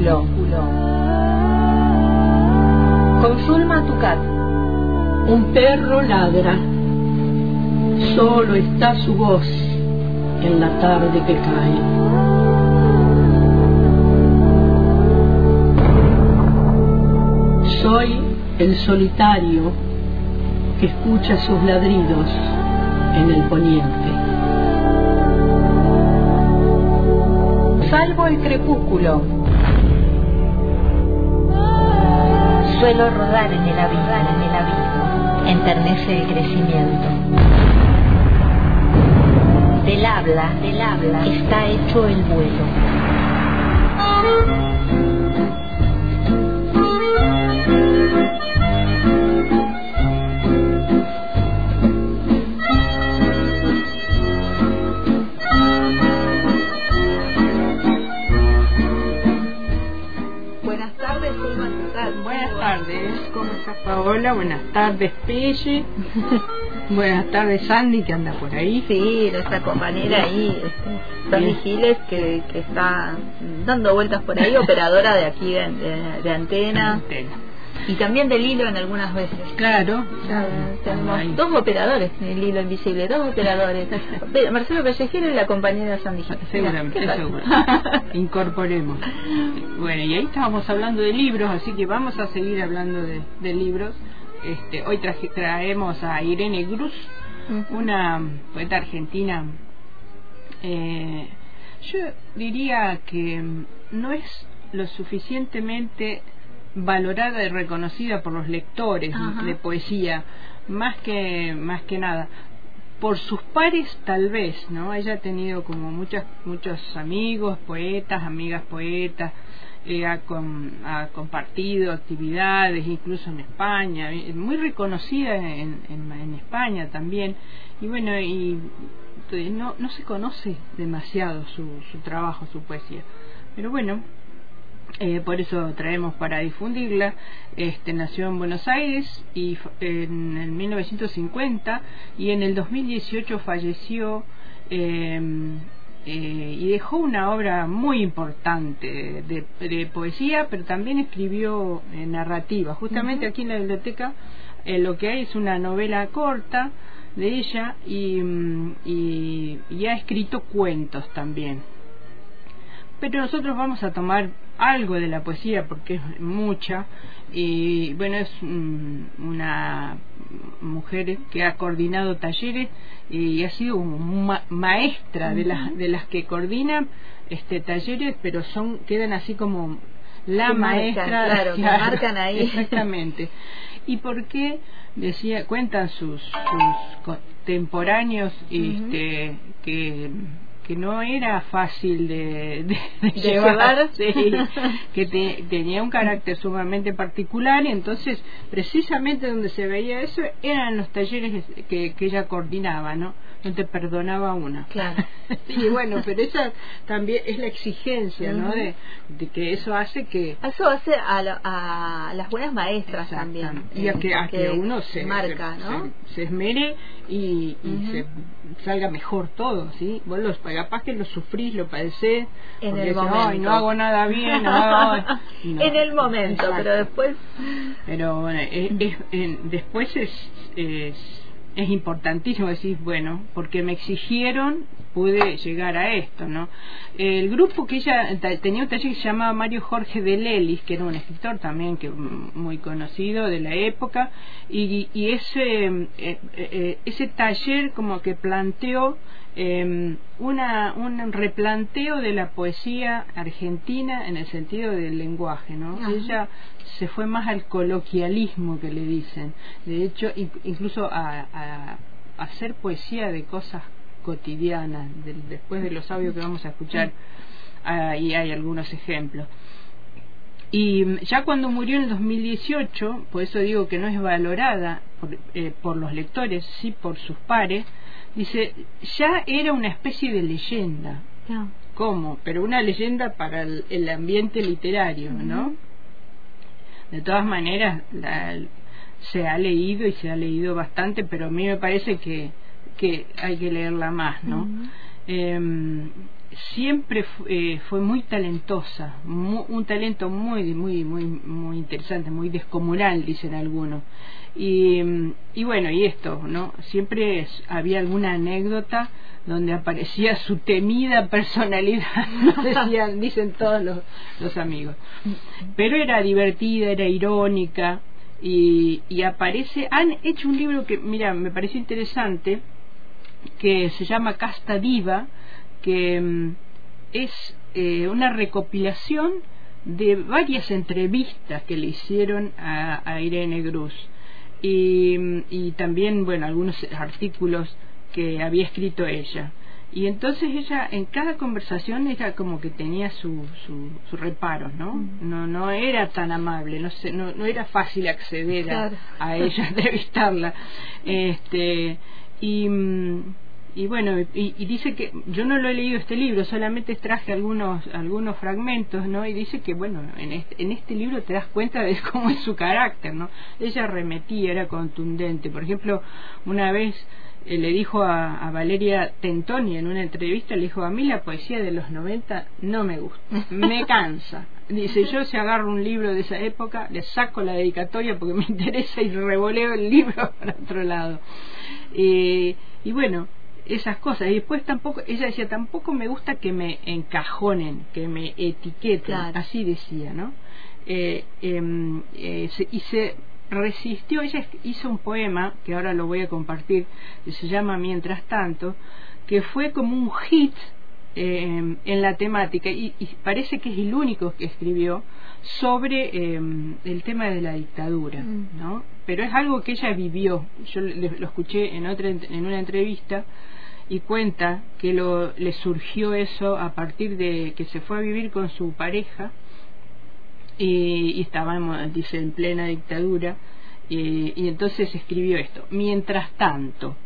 Crepúsculo. Con Zulma Tucat. Un perro ladra. Solo está su voz en la tarde que cae. Soy el solitario que escucha sus ladridos en el poniente. Salvo el crepúsculo. Suelo rodar en el abismo, en el abismo. Enternece el crecimiento. Del habla, del habla, está hecho el vuelo. Tardes, ¿cómo estás Paola? Buenas tardes Pelle. Buenas tardes Sandy que anda por ahí. Sí, nuestra compañera ahí, Sandy. Giles, que, que está dando vueltas por ahí, operadora de aquí de, de- de antena Antena. Y también del hilo en algunas veces. Claro, Ya, tenemos dos operadores en el hilo invisible, dos operadores. Pe- Marcelo Pellejero y la compañera Sandy Giles. seguramente, Mira, ¿qué seguro. Incorporemos. Bueno, y ahí estábamos hablando de libros, así que vamos a seguir hablando de, de libros. Este, hoy traje- traemos a Irene Cruz, una poeta argentina. Eh, yo diría que no es lo suficientemente valorada y reconocida por los lectores Ajá. de poesía, más que más que nada por sus pares tal vez, ¿no? Ella ha tenido como muchas muchos amigos, poetas, amigas poetas, eh, ha, com- ha compartido actividades incluso en España, eh, muy reconocida en, en, en España también, y bueno, y eh, no, no se conoce demasiado su, su trabajo, su poesía, pero bueno, eh, por eso traemos para difundirla. Este, nació en Buenos Aires y en el 1950 y en el 2018 falleció eh, eh, y dejó una obra muy importante de, de poesía, pero también escribió eh, narrativa. Justamente aquí en la biblioteca lo que hay es una novela corta de ella y, mm, y- y ha escrito cuentos también pero nosotros vamos a tomar algo de la poesía porque es mucha y bueno es mm, una mujer que ha coordinado talleres y ha sido maestra de las de las que coordinan este talleres pero son quedan así como la Que marcan, maestra claro, que marcan ahí. exactamente. Y por qué decía cuentan sus, sus contemporáneos este que que no era fácil de, de, de De llevar, llevar. sí, que te- tenía un carácter sumamente particular y entonces precisamente donde se veía eso eran los talleres que, que ella coordinaba, ¿no? No te perdonaba una. Claro. y bueno, pero esa también es la exigencia, ¿no? De, de que eso hace que Eso hace a, la- a las buenas maestras también. Y a que, a que uno se marca, se, ¿no? se- se esmere y, y se salga mejor todo, ¿sí? Vos los, capaz que lo sufrís, lo padecés, En el decís, momento. "Ay, no hago nada bien, no, y no. en el momento, Exacto. pero después Pero bueno, es- es- en- después es, es, es importantísimo decir, bueno, porque me exigieron, pude llegar a esto, ¿no? El grupo que ella tenía un taller que se llamaba Mario Jorge de Lelis, que era un escritor también que mm, muy conocido de la época, y, y ese, eh, eh, eh, ese taller como que planteó eh, una, un replanteo de la poesía argentina en el sentido del lenguaje, ¿no? Ajá. Ella se fue más al coloquialismo que le dicen, de hecho in- incluso a, a- a hacer poesía de cosas cotidianas, del- después de los audios que vamos a escuchar, ahí hay algunos ejemplos. Y mm, ya cuando murió en el 2018, por eso digo que no es valorada por, eh, por los lectores, sí por sus pares, dice, ya era una especie de leyenda. ¿Cómo? Pero una leyenda para el, el ambiente literario, ¿no? De todas maneras, la- se ha leído y se ha leído bastante, pero a mí me parece que, que hay que leerla más, ¿no? Em, siempre eh, fue muy talentosa, un talento muy, muy, muy, muy interesante, muy descomunal, dicen algunos. Y, y bueno, y esto, ¿no? Siempre había alguna anécdota donde aparecía su temida personalidad, decían, dicen todos los, los amigos. Pero era divertida, era irónica, y, y aparece, han hecho un libro que, mira, me pareció interesante, que se llama Casta Diva, que mm, es eh, una recopilación de varias entrevistas que le hicieron a, Irene Cruz y, mm, y, también, bueno, algunos artículos que había escrito ella. Y entonces ella en cada conversación era como que tenía su, su, su reparo, ¿no? Mm. No no era tan amable, no, no era fácil acceder a, a, ella, entrevistarla. Este, y, y bueno, y, dice que yo no lo he leído este libro, solamente traje algunos algunos fragmentos, ¿no? Y dice que bueno, en este, en este libro te das cuenta de cómo es su carácter, ¿no? Ella remetía, era contundente. Por ejemplo, una vez eh, le dijo a, Valeria Tentoni en una entrevista, le dijo, a mí la poesía de los 90 no me gusta, me cansa. Dice, yo si agarro un libro de esa época, le saco la dedicatoria porque me interesa y revoleo el libro para otro lado. Eh, y bueno, esas cosas. Y después tampoco, ella decía, tampoco me gusta que me encajonen, que me etiqueten, así decía, ¿no? Eh, em, y se resistió, ella hizo un poema, que ahora lo voy a compartir, que se llama Mientras tanto, que fue como un hit eh, en la temática y, parece que es el único que escribió sobre eh, el tema de la dictadura, mm. ¿no? Pero es algo que ella vivió. Yo lo escuché en otra en una entrevista y cuenta que lo, le surgió eso a partir de que se fue a vivir con su pareja y, y estábamos, dice, en plena dictadura, y, y entonces escribió esto. Mientras tanto,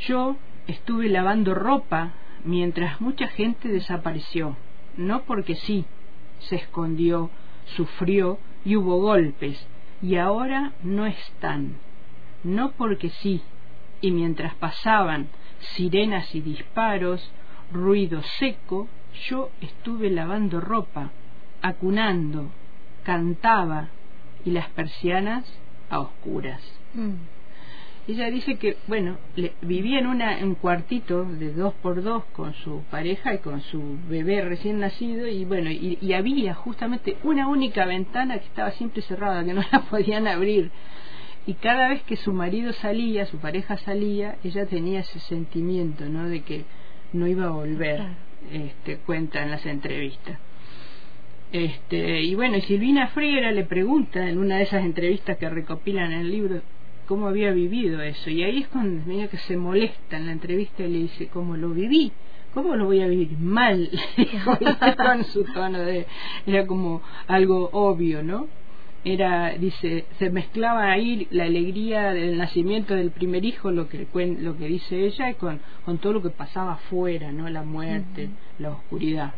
yo estuve lavando ropa mientras mucha gente desapareció, no porque sí, se escondió, sufrió y hubo golpes, y ahora no están, no porque sí, y mientras pasaban sirenas y disparos, ruido seco, yo estuve lavando ropa, acunando, cantaba y las persianas a oscuras. Mm. Ella dice que, bueno, vivía en una, un cuartito de dos por dos con su pareja y con su bebé recién nacido y bueno, y, y había justamente una única ventana que estaba siempre cerrada, que no la podían abrir. Y cada vez que su marido salía, su pareja salía, ella tenía ese sentimiento, ¿no? De que no iba a volver, este, cuenta en las entrevistas. Este, y bueno, y Silvina Friera le pregunta en una de esas entrevistas que recopilan en el libro cómo había vivido eso. Y ahí es cuando mira que se molesta en la entrevista y le dice, ¿cómo lo viví? ¿Cómo lo voy a vivir? Mal, con su tono de... Era como algo obvio, ¿no? Era, dice, se mezclaba ahí la alegría del nacimiento del primer hijo, lo que, lo que dice ella, con, con todo lo que pasaba afuera, ¿no? La muerte, la oscuridad.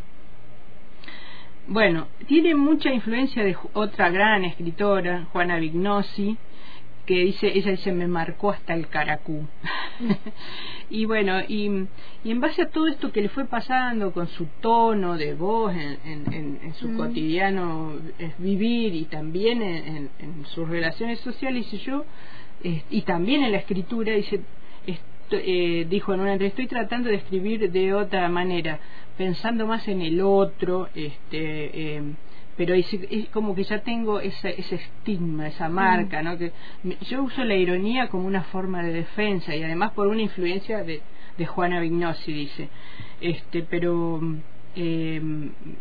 Bueno, tiene mucha influencia de otra gran escritora, Juana Vignosi, que dice, ella dice, me marcó hasta el caracú. y bueno, y, y, en base a todo esto que le fue pasando con su tono de voz en, en, su cotidiano vivir y también en, sus relaciones sociales, dice yo, y también en la escritura, dice, eh, dijo en una entrevista, estoy tratando de escribir de otra manera pensando más en el otro, este, eh, pero es, como que ya tengo ese, ese estigma, esa marca, ¿no? Que yo uso la ironía como una forma de defensa y además por una influencia de, de Juana Vignosi, dice, este, pero eh,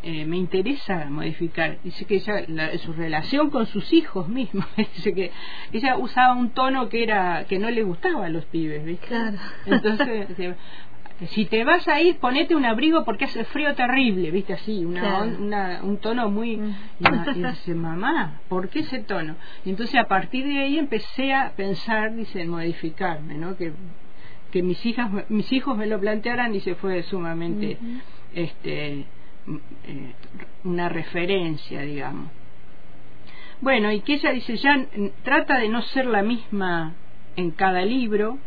eh, me interesa modificar. Dice que ella, su relación con sus hijos mismos, dice que ella usaba un tono que era que no le gustaba a los pibes, ¿viste? Claro. Entonces, si te vas a ir, ponete un abrigo porque hace frío terrible, ¿viste? Así, una, un tono muy... Mm. Y, dice, mamá, ¿por qué ese tono? Y entonces a partir de ahí empecé a pensar, dice, en modificarme, ¿no? Que, que mis, hijas, mis hijos me lo plantearan y se fue sumamente este, eh, una referencia, digamos. Bueno, y que ella dice, ya trata de no ser la misma en cada libro,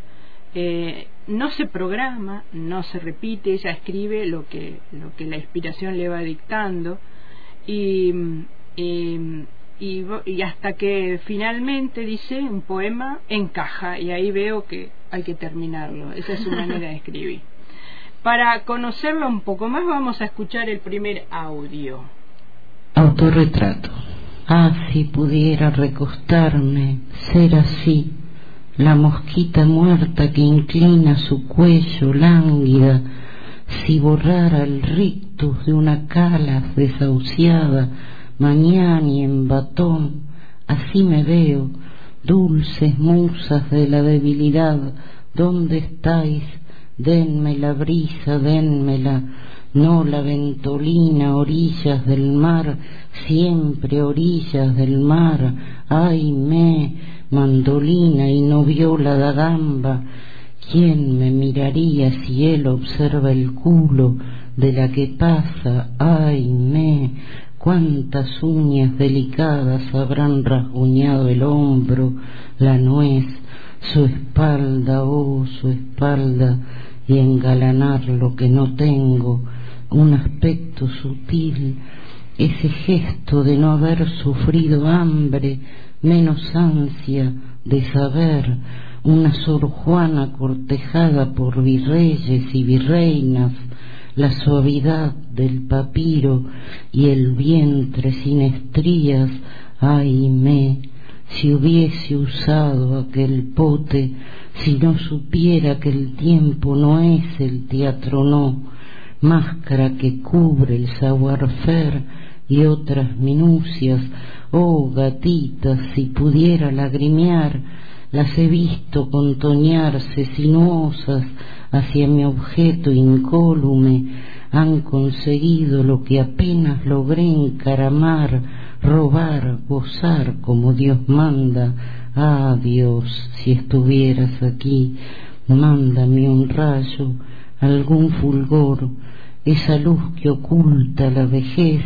eh, no se programa, no se repite, ella escribe lo que, lo que la inspiración le va dictando y, y, y, hasta que finalmente dice un poema encaja y ahí veo que hay que terminarlo, esa es su manera de escribir. Para conocerlo un poco más vamos a escuchar el primer audio. Autorretrato. Ah, si pudiera recostarme, ser así la mosquita muerta que inclina su cuello lánguida, si borrara el rictus de una cala desahuciada, mañana y en batón, así me veo, dulces musas de la debilidad, ¿dónde estáis? Denme la brisa, denmela, no la ventolina, orillas del mar, siempre orillas del mar, ay me, mandolina y no viola da gamba, ¿quién me miraría si él observa el culo de la que pasa? Ay, me, cuántas uñas delicadas habrán rasguñado el hombro, la nuez, su espalda, oh, su espalda, y engalanar lo que no tengo, un aspecto sutil, ese gesto de no haber sufrido hambre, menos ansia de saber, una Sor Juana cortejada por virreyes y virreinas, la suavidad del papiro y el vientre sin estrías, ay me, si hubiese usado aquel pote, si no supiera que el tiempo no es el teatro no, máscara que cubre el savoir-faire y otras minucias, oh gatitas, si pudiera lagrimear, las he visto contoñarse sinuosas hacia mi objeto incólume, han conseguido lo que apenas logré encaramar, robar, gozar como Dios manda. Ah, Dios, si estuvieras aquí, mándame un rayo, algún fulgor, esa luz que oculta la vejez,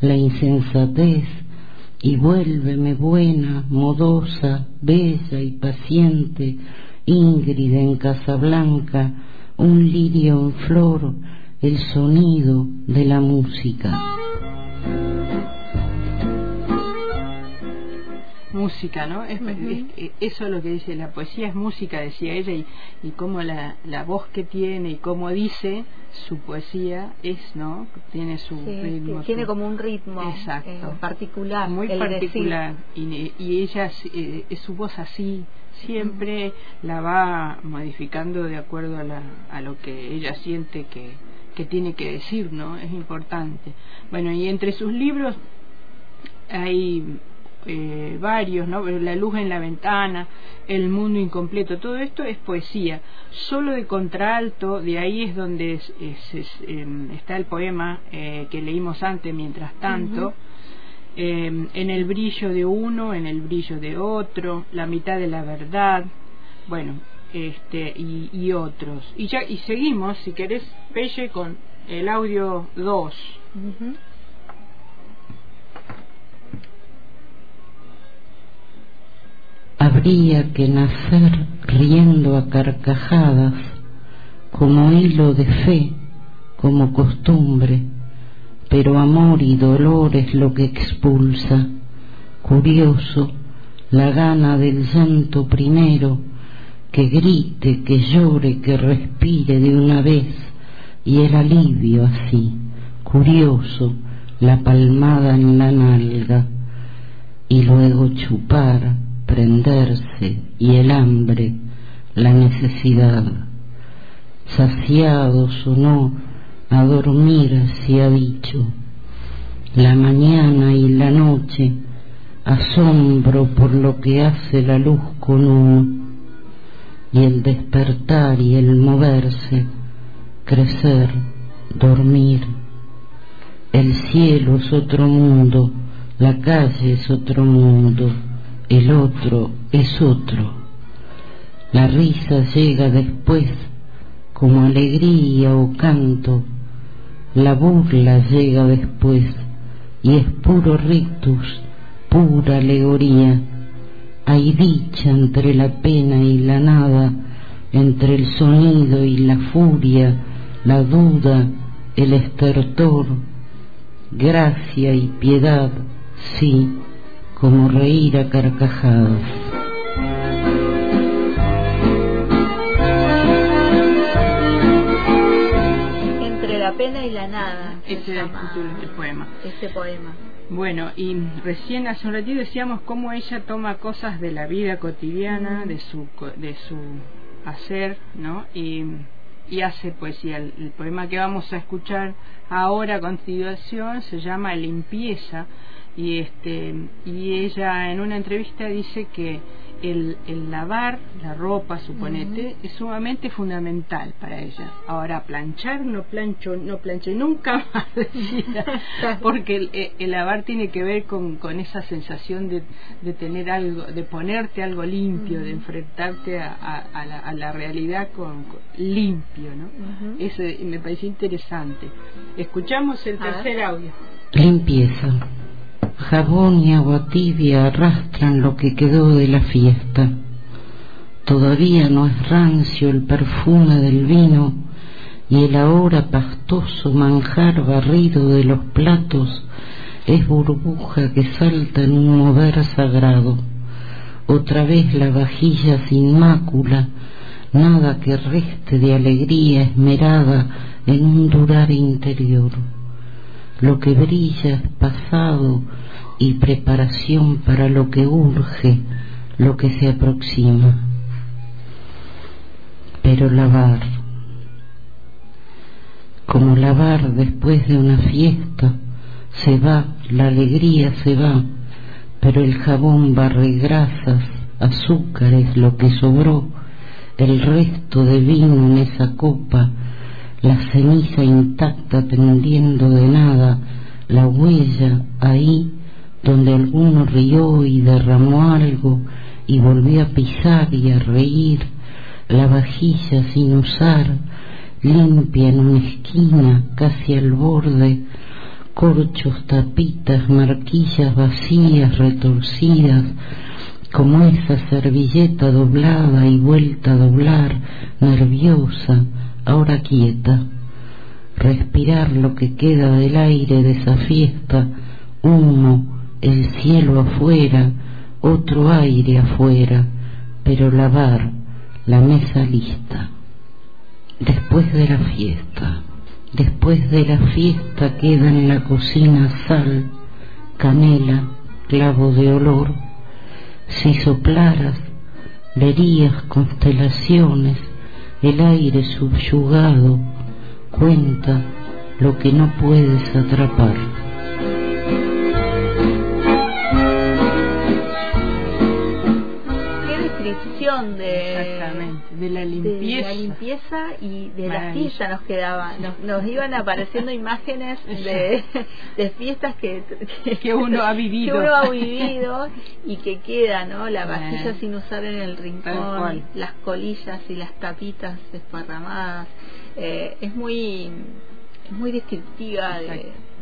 la insensatez, y vuélveme buena, modosa, bella y paciente, íngrida en Casablanca, un lirio en flor, el sonido de la música. Música, ¿no? Es, eso es lo que dice, la poesía es música, decía ella, y, y cómo la, la voz que tiene y cómo dice su poesía es, ¿no? Tiene su ritmo. Tiene como un ritmo Exacto. Eh, particular. Muy particular. Y, y, ella, eh, es su voz así, siempre la va modificando de acuerdo a, la, a lo que ella siente que, que tiene que decir, ¿no? Es importante. Bueno, y entre sus libros hay eh, varios, ¿no? La luz en la ventana, El mundo incompleto, todo esto es poesía. Solo de contralto, de ahí es donde em, está el poema eh, que leímos antes, mientras tanto. Em, en el brillo de uno, en el brillo de otro, la mitad de la verdad, bueno, este y, otros. Y ya y seguimos, si querés, Pelle, con el audio 2. Habría que nacer riendo a carcajadas, como hilo de fe, como costumbre, pero amor y dolor es lo que expulsa, curioso, la gana del llanto primero, que grite, que llore, que respire de una vez, y el alivio así, curioso, la palmada en la nalga, y luego chupar, prenderse y el hambre, la necesidad. Saciados o no, a dormir se ha dicho. La mañana y la noche, asombro por lo que hace la luz con uno, y el despertar y el moverse, crecer, dormir. El cielo es otro mundo, la calle es otro mundo el otro es otro. La risa llega después como alegría o canto, la burla llega después y es puro rictus, pura alegoría. Hay dicha entre la pena y la nada, entre el sonido y la furia, la duda, el estertor, gracia y piedad, sí, como reír a carcajadas. Entre la pena y la nada. se Ese era el llama título del poema. Este poema. Bueno, y recién hace un ratito decíamos cómo ella toma cosas de la vida cotidiana, de su co- de su hacer, ¿no? Y, y hace poesía. El, el poema que vamos a escuchar ahora a continuación se llama Limpieza y este y ella en una entrevista dice que el, el lavar la ropa, suponete, es sumamente fundamental para ella. Ahora, planchar no plancho, no planché nunca más, decía, porque el, el- el lavar tiene que ver con, con esa sensación de, de tener algo, de ponerte algo limpio, de enfrentarte a, a- a la, a la realidad con, con- limpio, ¿no? Eso me pareció interesante. Escuchamos el tercer audio. Limpieza. Jabón y agua tibia arrastran lo que quedó de la fiesta. Todavía no es rancio el perfume del vino y el ahora pastoso manjar barrido de los platos es burbuja que salta en un mover sagrado. Otra vez la vajilla sin mácula, nada que reste de alegría esmerada en un durar interior. Lo que brilla es pasado y preparación para lo que urge, lo que se aproxima. Pero lavar, como lavar después de una fiesta, se va, la alegría se va, pero el jabón barre grasas, azúcares, lo que sobró, el resto de vino en esa copa, la ceniza intacta tendiendo de nada, la huella ahí donde alguno rió y derramó algo y volvió a pisar y a reír, la vajilla sin usar, limpia en una esquina, casi al borde, corchos, tapitas, marquillas vacías, retorcidas, como esa servilleta doblada y vuelta a doblar, nerviosa, ahora quieta. Respirar lo que queda del aire de esa fiesta, humo, el cielo afuera, otro aire afuera, pero lavar la mesa lista. Después de la fiesta, después de la fiesta queda en la cocina sal, canela, clavo de olor. Si soplaras, verías constelaciones, el aire subyugado, cuenta lo que no puedes atrapar. De, Exactamente, de la de limpieza. la limpieza y de la fiesta nos quedaban. Nos, nos iban apareciendo imágenes de, de fiestas que, Que uno ha vivido. que uno ha vivido y que queda, ¿no? La vajilla sin usar en el rincón, las colillas y las tapitas desparramadas. Eh, es muy es muy descriptiva de,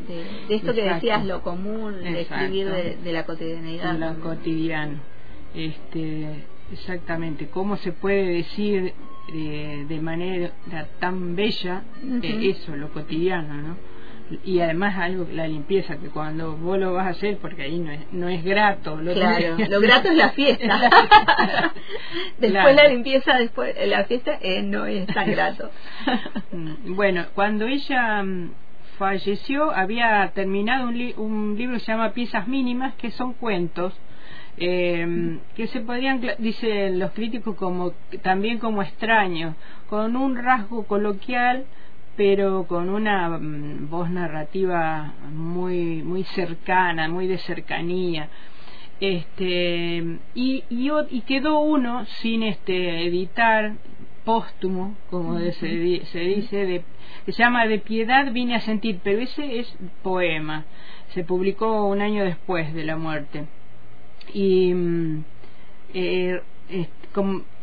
de, de esto que decías, lo común, de escribir de, de la cotidianidad. lo cotidiano. Este, exactamente, cómo se puede decir eh, de manera tan bella eh, eso, lo cotidiano, ¿no? Y además algo, la limpieza, que cuando vos lo vas a hacer, porque ahí no es, no es grato. Lo Claro, lo grato es la fiesta. después Claro. la limpieza, después la fiesta eh, no es tan grato. Mm, Bueno, cuando ella mm, falleció, había terminado un, li- un libro que se llama Piezas Mínimas, que son cuentos eh, que se podrían, dicen los críticos, como también como extraños, con un rasgo coloquial, pero con una mm, voz narrativa muy muy cercana, muy de cercanía. Este y, y, quedó uno sin este editar póstumo como se, di- se dice de, que se llama de piedad vine a sentir pero ese es poema. Se publicó un año después de la muerte y mm, eh, es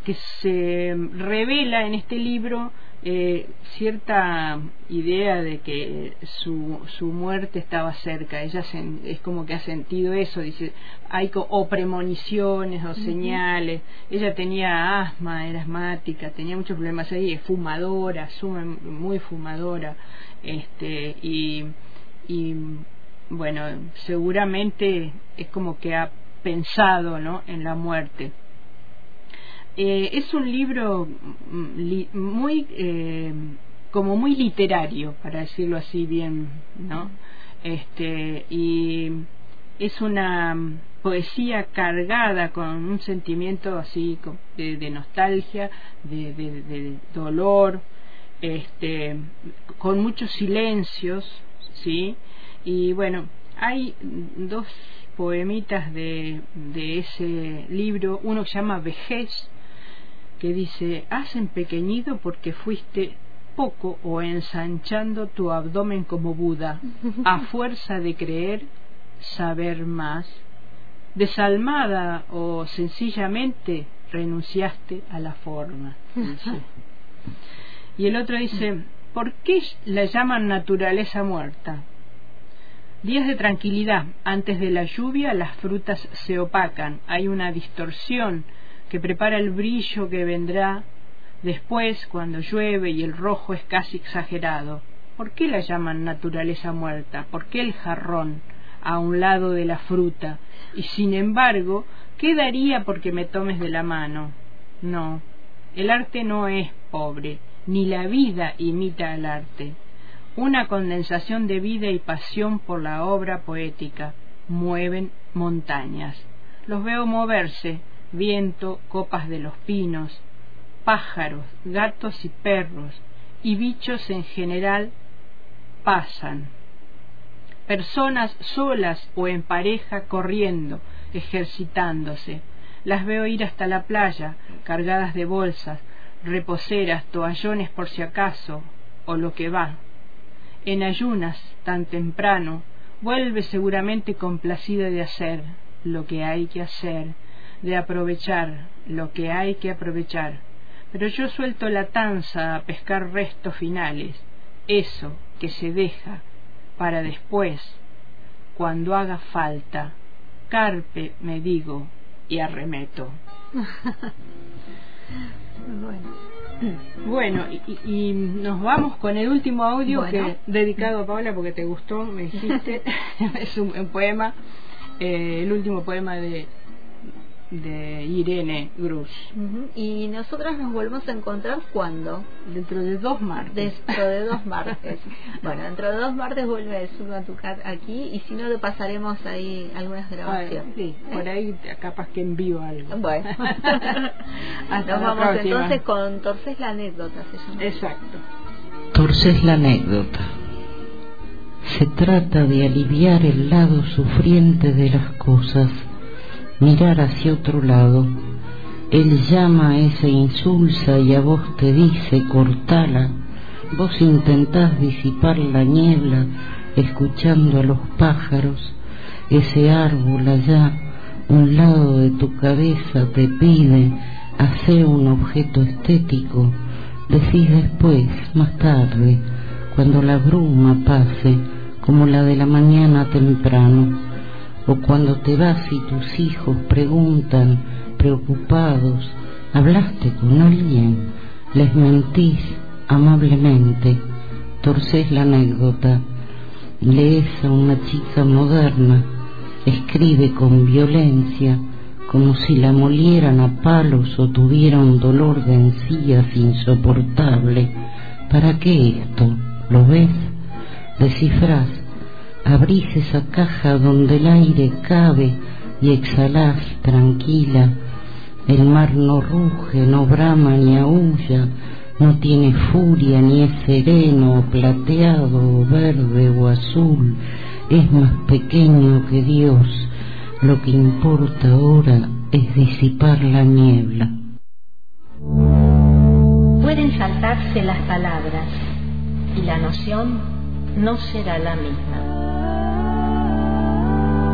que se revela en este libro eh, cierta idea de que su, su muerte estaba cerca. Ella es como que ha sentido eso, dice, hay o premoniciones o señales. Ella tenía asma, era asmática, tenía muchos problemas ahí, es fumadora, muy fumadora, este, y, y bueno, seguramente es como que ha pensado ¿no? en la muerte. Eh, es un libro muy eh, como muy literario para decirlo así bien no este y es una poesía cargada con un sentimiento así de, nostalgia de, de, dolor este con muchos silencios sí y bueno hay dos poemitas de, de ese libro uno que se llama vejez que dice, has empequeñido porque fuiste poco o ensanchando tu abdomen como Buda, a fuerza de creer saber más. Desalmada o sencillamente renunciaste a la forma. Y el otro dice, ¿por qué la llaman naturaleza muerta? Días de tranquilidad. Antes de la lluvia las frutas se opacan. Hay una distorsión que prepara el brillo que vendrá después cuando llueve y el rojo es casi exagerado. ¿Por qué la llaman naturaleza muerta? ¿Por qué el jarrón a un lado de la fruta? Y sin embargo, ¿qué daría porque me tomes de la mano? No, el arte no es pobre, ni la vida imita al arte. Una condensación de vida y pasión por la obra poética mueven montañas. Los veo moverse, viento, copas de los pinos, pájaros, gatos y perros, y bichos en general pasan. Personas solas o en pareja corriendo, ejercitándose. Las veo ir hasta la playa, cargadas de bolsas, reposeras, toallones por si acaso, o lo que va. En ayunas, tan temprano, vuelve seguramente complacida de hacer lo que hay que hacer, de aprovechar lo que hay que aprovechar. Pero yo suelto la tanza a pescar restos finales, eso que se deja para después, cuando haga falta. Carpe, me digo, y arremeto. y, nos vamos con el último audio que dedicado a Paula porque te gustó, me dijiste. es un, poema, eh, el último poema de de Irene Grus. Y nosotras nos volvemos a encontrar cuándo? Dentro de dos martes. Dentro de dos martes. bueno, dentro de dos martes vuelve a Tucat aquí y si no le pasaremos ahí algunas grabaciones. sí, por ahí capaz que envío algo. Bueno. Nos vamos entonces con Torces la anécdota, se llama. Exacto. Torces la anécdota. Se trata de aliviar el lado sufriente de las cosas mirar hacia otro lado. Él llama a esa insulsa y a vos te dice, cortala. Vos intentás disipar la niebla escuchando a los pájaros. Ese árbol allá, un lado de tu cabeza te pide, hacer un objeto estético. Decís después, más tarde, cuando la bruma pase, como la de la mañana temprano o cuando te vas y tus hijos preguntan, preocupados, ¿hablaste con alguien? Les mentís amablemente, torces la anécdota, lees a una chica moderna, escribe con violencia, como si la molieran a palos o tuviera un dolor de encías insoportable. ¿Para qué esto? ¿Lo ves? Descifrás abrís esa caja donde el aire cabe y exhalás tranquila. El mar no ruge, no brama ni aúlla, no tiene furia ni es sereno, plateado, verde o azul, es más pequeño que Dios. Lo que importa ahora es disipar la niebla. Pueden saltarse las palabras y la noción no será la misma